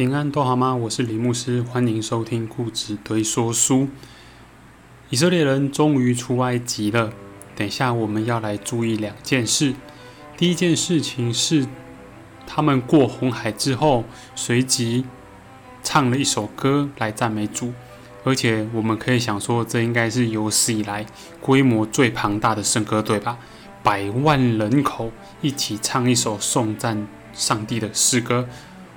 平安都好吗？我是李牧师，欢迎收听故事堆说书。以色列人终于出埃及了。等一下我们要来注意两件事。第一件事情是，他们过红海之后，随即唱了一首歌来赞美主，而且我们可以想说，这应该是有史以来规模最庞大的圣歌队吧？百万人口一起唱一首颂赞上帝的诗歌。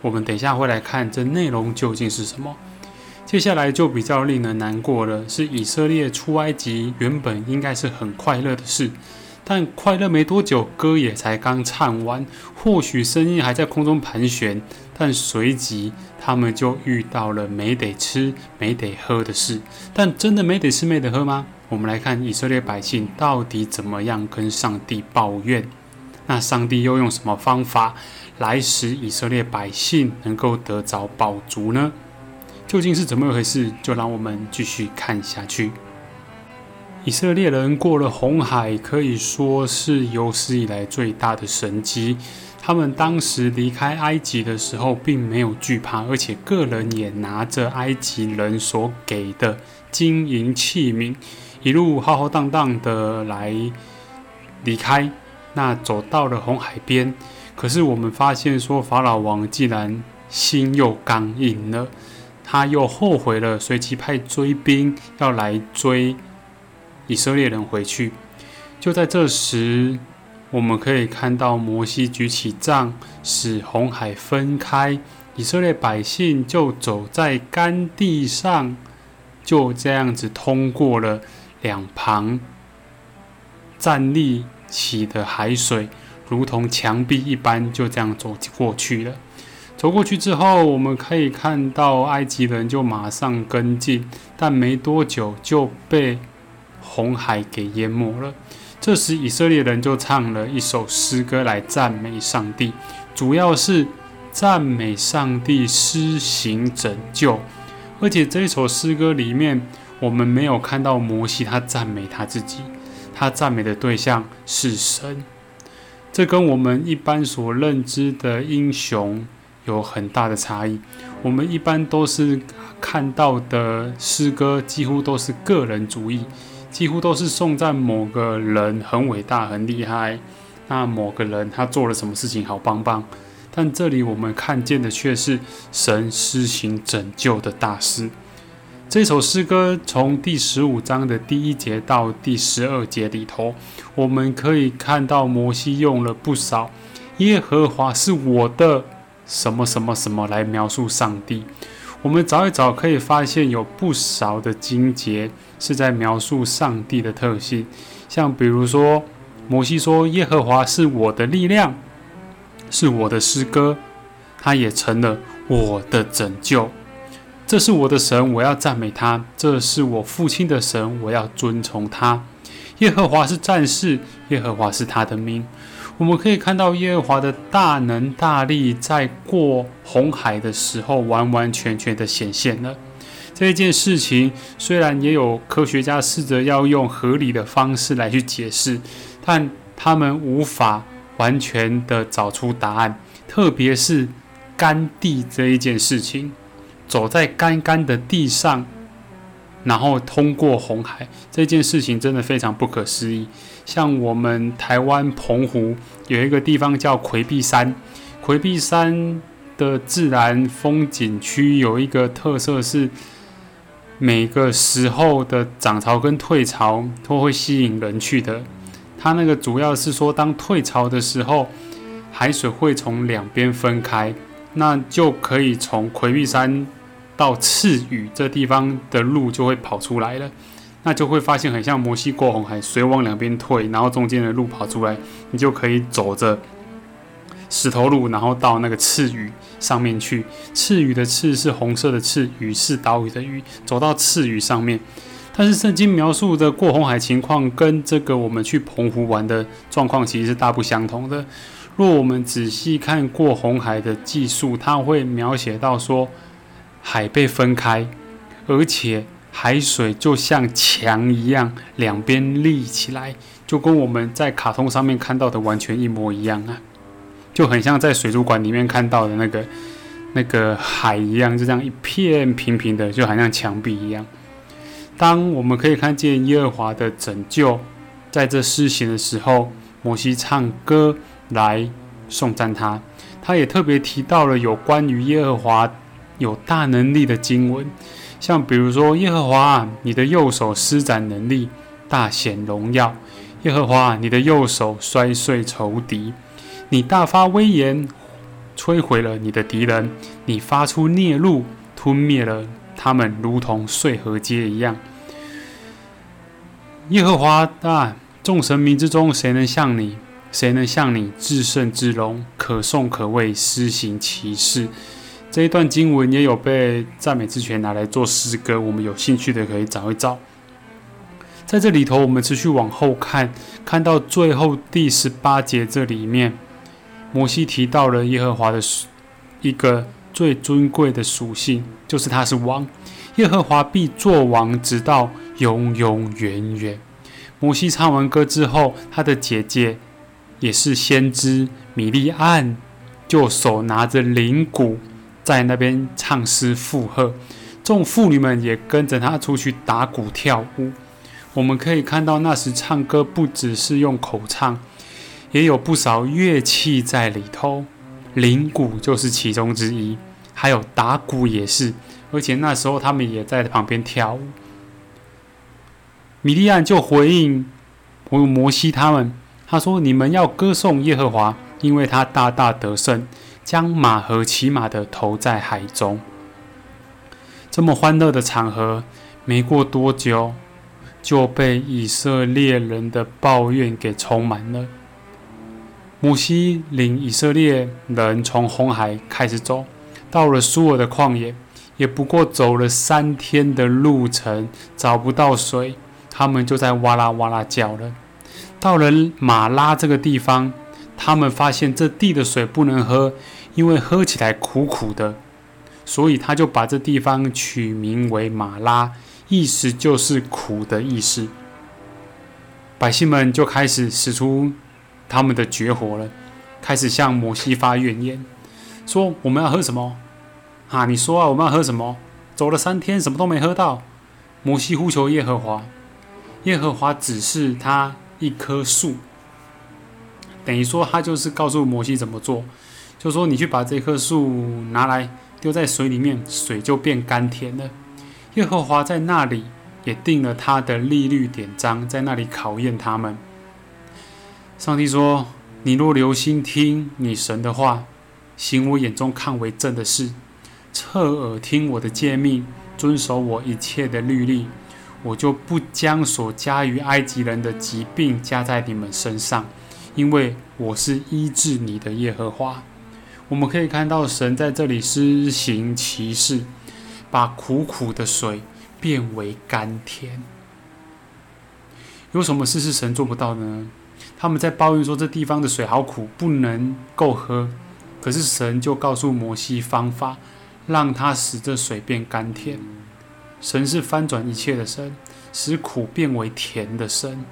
我们等一下会来看这内容究竟是什么。接下来就比较令人难过了，是以色列出埃及原本应该是很快乐的事，但快乐没多久，歌也才刚唱完，或许声音还在空中盘旋，但随即他们就遇到了没得吃、没得喝的事。但真的没得吃、没得喝吗？我们来看以色列百姓到底怎么样跟上帝抱怨，那上帝又用什么方法？来使以色列百姓能够得着饱足呢？究竟是怎么一回事？就让我们继续看下去。以色列人过了红海，可以说是有史以来最大的神迹。他们当时离开埃及的时候，并没有惧怕，而且个人也拿着埃及人所给的金银器皿，一路浩浩荡荡的来离开。那走到了红海边。可是我们发现，说法老王既然心又刚硬了，他又后悔了，随即派追兵要来追以色列人回去。就在这时，我们可以看到摩西举起杖，使红海分开，以色列百姓就走在干地上，就这样子通过了两旁站立起的海水。如同墙壁一般，就这样走过去了。走过去之后，我们可以看到埃及人就马上跟进，但没多久就被红海给淹没了。这时，以色列人就唱了一首诗歌来赞美上帝，主要是赞美上帝施行拯救。而且这一首诗歌里面，我们没有看到摩西他赞美他自己，他赞美的对象是神。这跟我们一般所认知的英雄有很大的差异。我们一般都是看到的诗歌，几乎都是个人主义，几乎都是颂赞某个人很伟大、很厉害。那某个人他做了什么事情好棒棒？但这里我们看见的却是神施行拯救的大事。这首诗歌从第十五章的第一节到第十二节里头，我们可以看到摩西用了不少“耶和华是我的什么什么什么”来描述上帝。我们找一找，可以发现有不少的经节是在描述上帝的特性，像比如说，摩西说：“耶和华是我的力量，是我的诗歌，他也成了我的拯救。”这是我的神，我要赞美他；这是我父亲的神，我要尊崇他。耶和华是战士，耶和华是他的名。我们可以看到耶和华的大能大力，在过红海的时候完完全全的显现了。这一件事情，虽然也有科学家试着要用合理的方式来去解释，但他们无法完全的找出答案，特别是干地这一件事情。走在干干的地上，然后通过红海这件事情真的非常不可思议。像我们台湾澎湖有一个地方叫魁壁山，魁壁山的自然风景区有一个特色是，每个时候的涨潮跟退潮都会吸引人去的。它那个主要是说，当退潮的时候，海水会从两边分开，那就可以从魁壁山。到赤羽这地方的路就会跑出来了，那就会发现很像摩西过红海，水往两边退，然后中间的路跑出来，你就可以走着石头路，然后到那个赤羽上面去。赤羽的赤是红色的赤，羽是岛屿的羽，走到赤羽上面。但是圣经描述的过红海情况跟这个我们去澎湖玩的状况其实是大不相同的。若我们仔细看过红海的技术，它会描写到说。海被分开，而且海水就像墙一样，两边立起来，就跟我们在卡通上面看到的完全一模一样啊！就很像在水族馆里面看到的那个、那个海一样，就这样一片平平的，就好像墙壁一样。当我们可以看见耶和华的拯救在这施行的时候，摩西唱歌来颂赞他。他也特别提到了有关于耶和华有大能力的经文，像比如说耶和华，你的右手施展能力，大显荣耀；耶和华，你的右手摔碎仇敌，你大发威严。摧毁了你的敌人，你发出孽怒，吞灭了他们，如同碎河街一样。耶和华啊，众神明之中，谁能像你？谁能像你至圣至荣，可颂可畏，施行奇事？这一段经文也有被赞美之泉拿来做诗歌，我们有兴趣的可以找一找。在这里头，我们持续往后看，看到最后第十八节这里面。摩西提到了耶和华的一个最尊贵的属性，就是他是王，耶和华必作王，直到永永远远。摩西唱完歌之后，他的姐姐也是先知米利安，就手拿着灵鼓在那边唱诗附和，众妇女们也跟着他出去打鼓跳舞。我们可以看到，那时唱歌不只是用口唱。也有不少乐器在里头，铃鼓就是其中之一，还有打鼓也是，而且那时候他们也在旁边跳舞。米利安就回应摩摩西他们，他说：“你们要歌颂耶和华，因为他大大得胜，将马和骑马的投在海中。”这么欢乐的场合，没过多久就被以色列人的抱怨给充满了。摩西领以色列人从红海开始走，到了苏尔的旷野，也不过走了三天的路程，找不到水，他们就在哇啦哇啦叫了。到了马拉这个地方，他们发现这地的水不能喝，因为喝起来苦苦的，所以他就把这地方取名为马拉，意思就是苦的意思。百姓们就开始使出。他们的绝活了，开始向摩西发怨言，说我们要喝什么？啊，你说啊，我们要喝什么？走了三天，什么都没喝到。摩西呼求耶和华，耶和华指示他一棵树，等于说他就是告诉摩西怎么做，就说你去把这棵树拿来丢在水里面，水就变甘甜了。耶和华在那里也定了他的利率典章，在那里考验他们。上帝说：“你若留心听你神的话，行我眼中看为正的事，侧耳听我的诫命，遵守我一切的律例，我就不将所加于埃及人的疾病加在你们身上，因为我是医治你的耶和华。”我们可以看到神在这里施行奇事，把苦苦的水变为甘甜。有什么事是神做不到的呢？他们在抱怨说这地方的水好苦，不能够喝。可是神就告诉摩西方法，让他使这水变甘甜。神是翻转一切的神，使苦变为甜的神。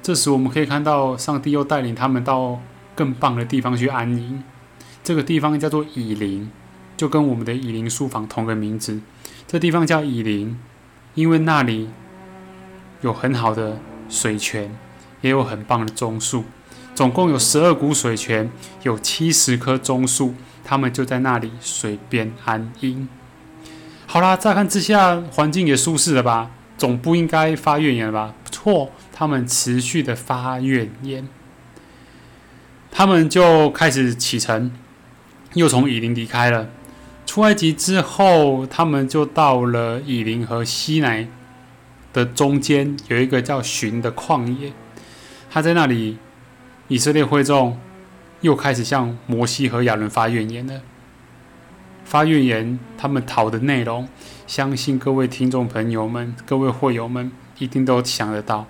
这时我们可以看到，上帝又带领他们到更棒的地方去安营。这个地方叫做以林，就跟我们的以林书房同个名字。这地方叫以林，因为那里有很好的水泉。也有很棒的棕树，总共有十二股水泉，有七十棵棕树，他们就在那里水边安营。好啦，乍看之下环境也舒适了吧？总不应该发怨言了吧？错，他们持续的发怨言，他们就开始启程，又从以林离开了。出埃及之后，他们就到了以林和西奈的中间，有一个叫寻的旷野。他在那里，以色列会众又开始向摩西和亚伦发怨言了。发怨言，他们讨的内容，相信各位听众朋友们、各位会友们一定都想得到，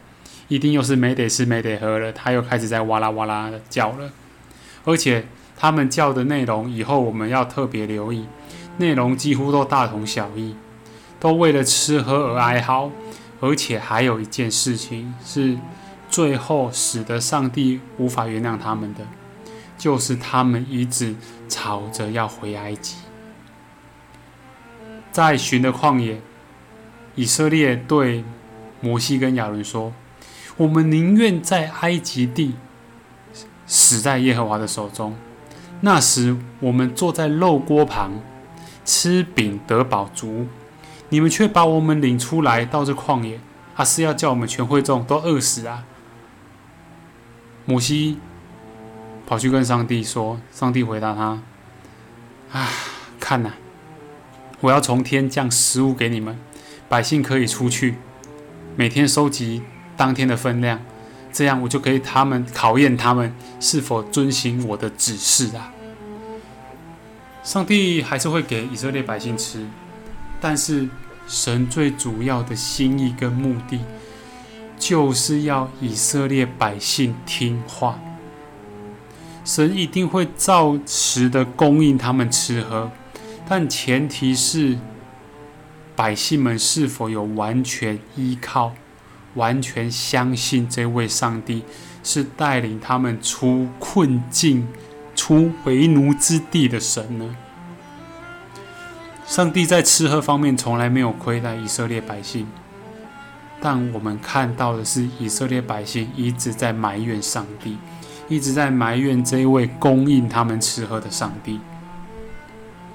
一定又是没得吃、没得喝了。他又开始在哇啦哇啦的叫了，而且他们叫的内容，以后我们要特别留意，内容几乎都大同小异，都为了吃喝而哀嚎，而且还有一件事情是。最后使得上帝无法原谅他们的，就是他们一直吵着要回埃及。在寻的旷野，以色列对摩西跟亚伦说：“我们宁愿在埃及地死在耶和华的手中。那时，我们坐在肉锅旁，吃饼得饱足。你们却把我们领出来到这旷野，还是要叫我们全会众都饿死啊？”摩西跑去跟上帝说：“上帝回答他：‘啊，看呐，我要从天降食物给你们，百姓可以出去，每天收集当天的分量，这样我就可以他们考验他们是否遵行我的指示啊。’上帝还是会给以色列百姓吃，但是神最主要的心意跟目的。”就是要以色列百姓听话，神一定会照实的供应他们吃喝，但前提是百姓们是否有完全依靠、完全相信这位上帝是带领他们出困境、出为奴之地的神呢？上帝在吃喝方面从来没有亏待以色列百姓。但我们看到的是，以色列百姓一直在埋怨上帝，一直在埋怨这位供应他们吃喝的上帝。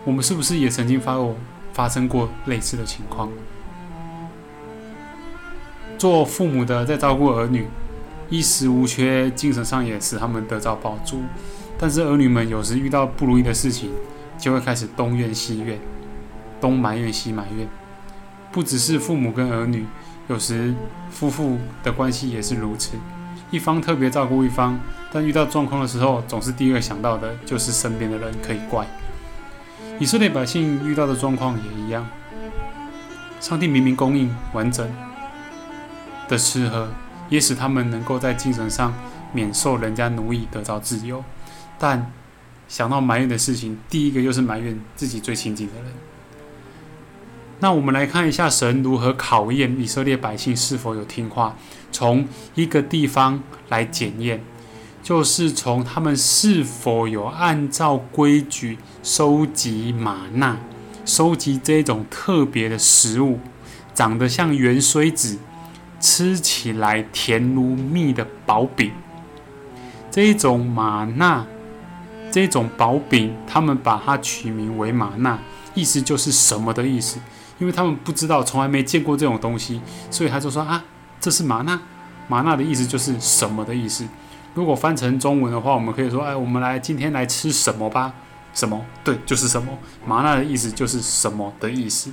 我们是不是也曾经发过发生过类似的情况？做父母的在照顾儿女，衣食无缺，精神上也使他们得到饱足。但是儿女们有时遇到不如意的事情，就会开始东怨西怨，东埋怨西埋怨。不只是父母跟儿女。有时夫妇的关系也是如此，一方特别照顾一方，但遇到状况的时候，总是第一个想到的就是身边的人可以怪。以色列百姓遇到的状况也一样，上帝明明供应完整的吃喝，也使他们能够在精神上免受人家奴役，得到自由，但想到埋怨的事情，第一个就是埋怨自己最亲近的人。那我们来看一下神如何考验以色列百姓是否有听话。从一个地方来检验，就是从他们是否有按照规矩收集玛纳，收集这种特别的食物，长得像圆锥子，吃起来甜如蜜的薄饼。这一种玛纳，这种薄饼，他们把它取名为玛纳，意思就是什么的意思？因为他们不知道，从来没见过这种东西，所以他就说啊，这是玛纳。玛纳的意思就是什么的意思。如果翻成中文的话，我们可以说，哎，我们来今天来吃什么吧？什么？对，就是什么。玛纳的意思就是什么的意思。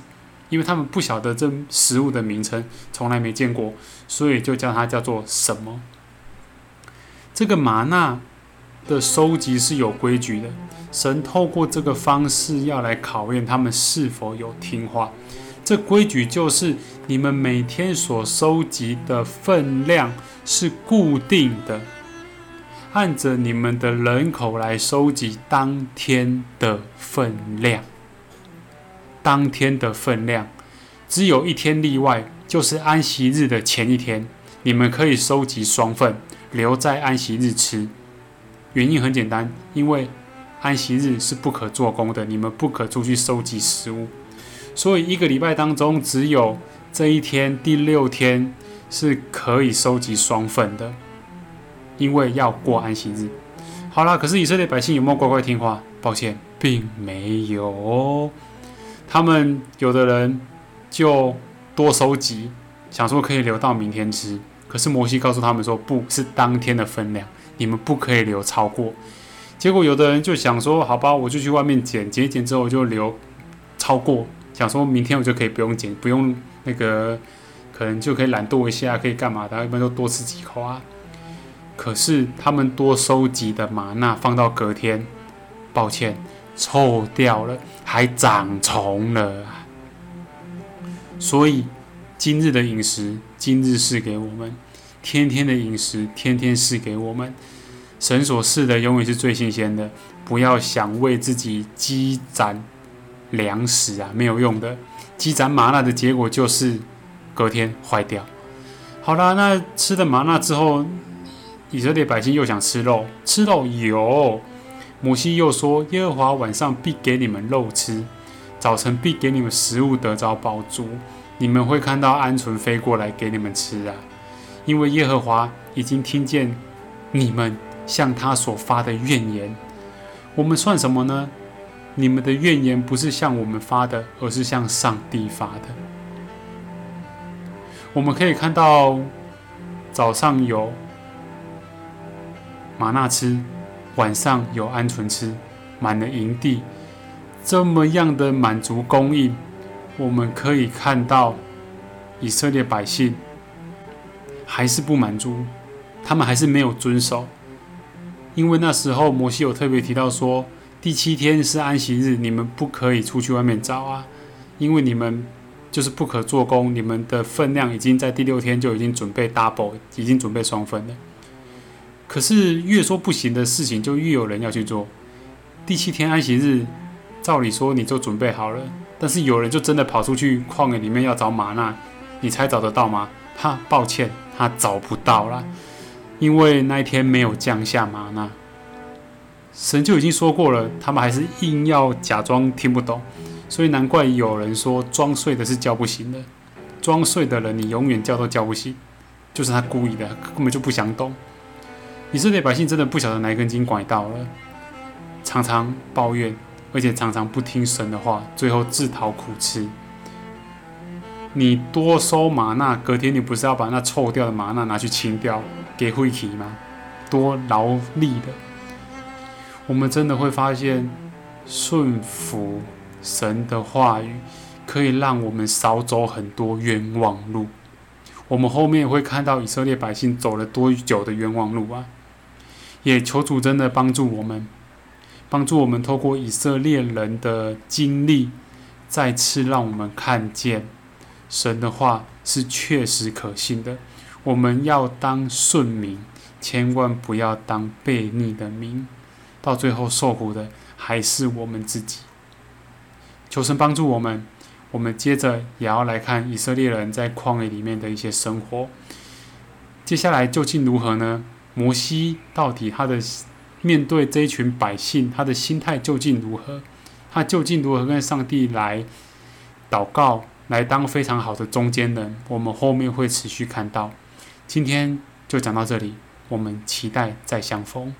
因为他们不晓得这食物的名称，从来没见过，所以就叫它叫做什么。这个玛纳的收集是有规矩的。神透过这个方式要来考验他们是否有听话。这规矩就是：你们每天所收集的分量是固定的，按着你们的人口来收集当天的分量。当天的分量只有一天例外，就是安息日的前一天，你们可以收集双份，留在安息日吃。原因很简单，因为。安息日是不可做工的，你们不可出去收集食物，所以一个礼拜当中只有这一天第六天是可以收集双份的，因为要过安息日。好啦，可是以色列百姓有没有乖乖听话？抱歉，并没有。他们有的人就多收集，想说可以留到明天吃。可是摩西告诉他们说，不是当天的分量，你们不可以留超过。结果有的人就想说，好吧，我就去外面捡，捡一捡之后就留超过，想说明天我就可以不用捡，不用那个，可能就可以懒惰一下，可以干嘛的？一般都多吃几口啊。可是他们多收集的玛纳放到隔天，抱歉，臭掉了，还长虫了。所以今日的饮食，今日是给我们；天天的饮食，天天是给我们。神所赐的永远是最新鲜的，不要想为自己积攒粮食啊，没有用的。积攒麻辣的结果就是隔天坏掉。好啦，那吃了麻辣之后，以色列百姓又想吃肉，吃肉有，摩西又说：“耶和华晚上必给你们肉吃，早晨必给你们食物得着饱足。你们会看到鹌鹑飞过来给你们吃啊！因为耶和华已经听见你们向他所发的怨言。我们算什么呢？你们的怨言不是向我们发的，而是向上帝发的。我们可以看到早上有玛纳吃。”晚上有鹌鹑吃，满了营地，这么样的满足供应，我们可以看到以色列百姓还是不满足，他们还是没有遵守，因为那时候摩西有特别提到说，第七天是安息日，你们不可以出去外面找啊，因为你们就是不可做工，你们的分量已经在第六天就已经准备 double，已经准备双份了。可是越说不行的事情，就越有人要去做。第七天安息日，照理说你就准备好了，但是有人就真的跑出去旷野里面要找玛纳，你猜找得到吗？他抱歉，他找不到了，因为那一天没有降下玛纳。神就已经说过了，他们还是硬要假装听不懂，所以难怪有人说装睡的是叫不醒的，装睡的人你永远叫都叫不醒，就是他故意的，根本就不想懂。以色列百姓真的不晓得哪一根筋拐到了，常常抱怨，而且常常不听神的话，最后自讨苦吃。你多收玛纳，隔天你不是要把那臭掉的玛纳拿去清掉给灰体吗？多劳力的。我们真的会发现，顺服神的话语，可以让我们少走很多冤枉路。我们后面会看到以色列百姓走了多久的冤枉路啊？也求主真的帮助我们，帮助我们透过以色列人的经历，再次让我们看见神的话是确实可信的。我们要当顺民，千万不要当悖逆的民，到最后受苦的还是我们自己。求神帮助我们。我们接着也要来看以色列人在旷野里面的一些生活。接下来究竟如何呢？摩西到底他的面对这一群百姓，他的心态究竟如何？他究竟如何跟上帝来祷告，来当非常好的中间人？我们后面会持续看到。今天就讲到这里，我们期待再相逢。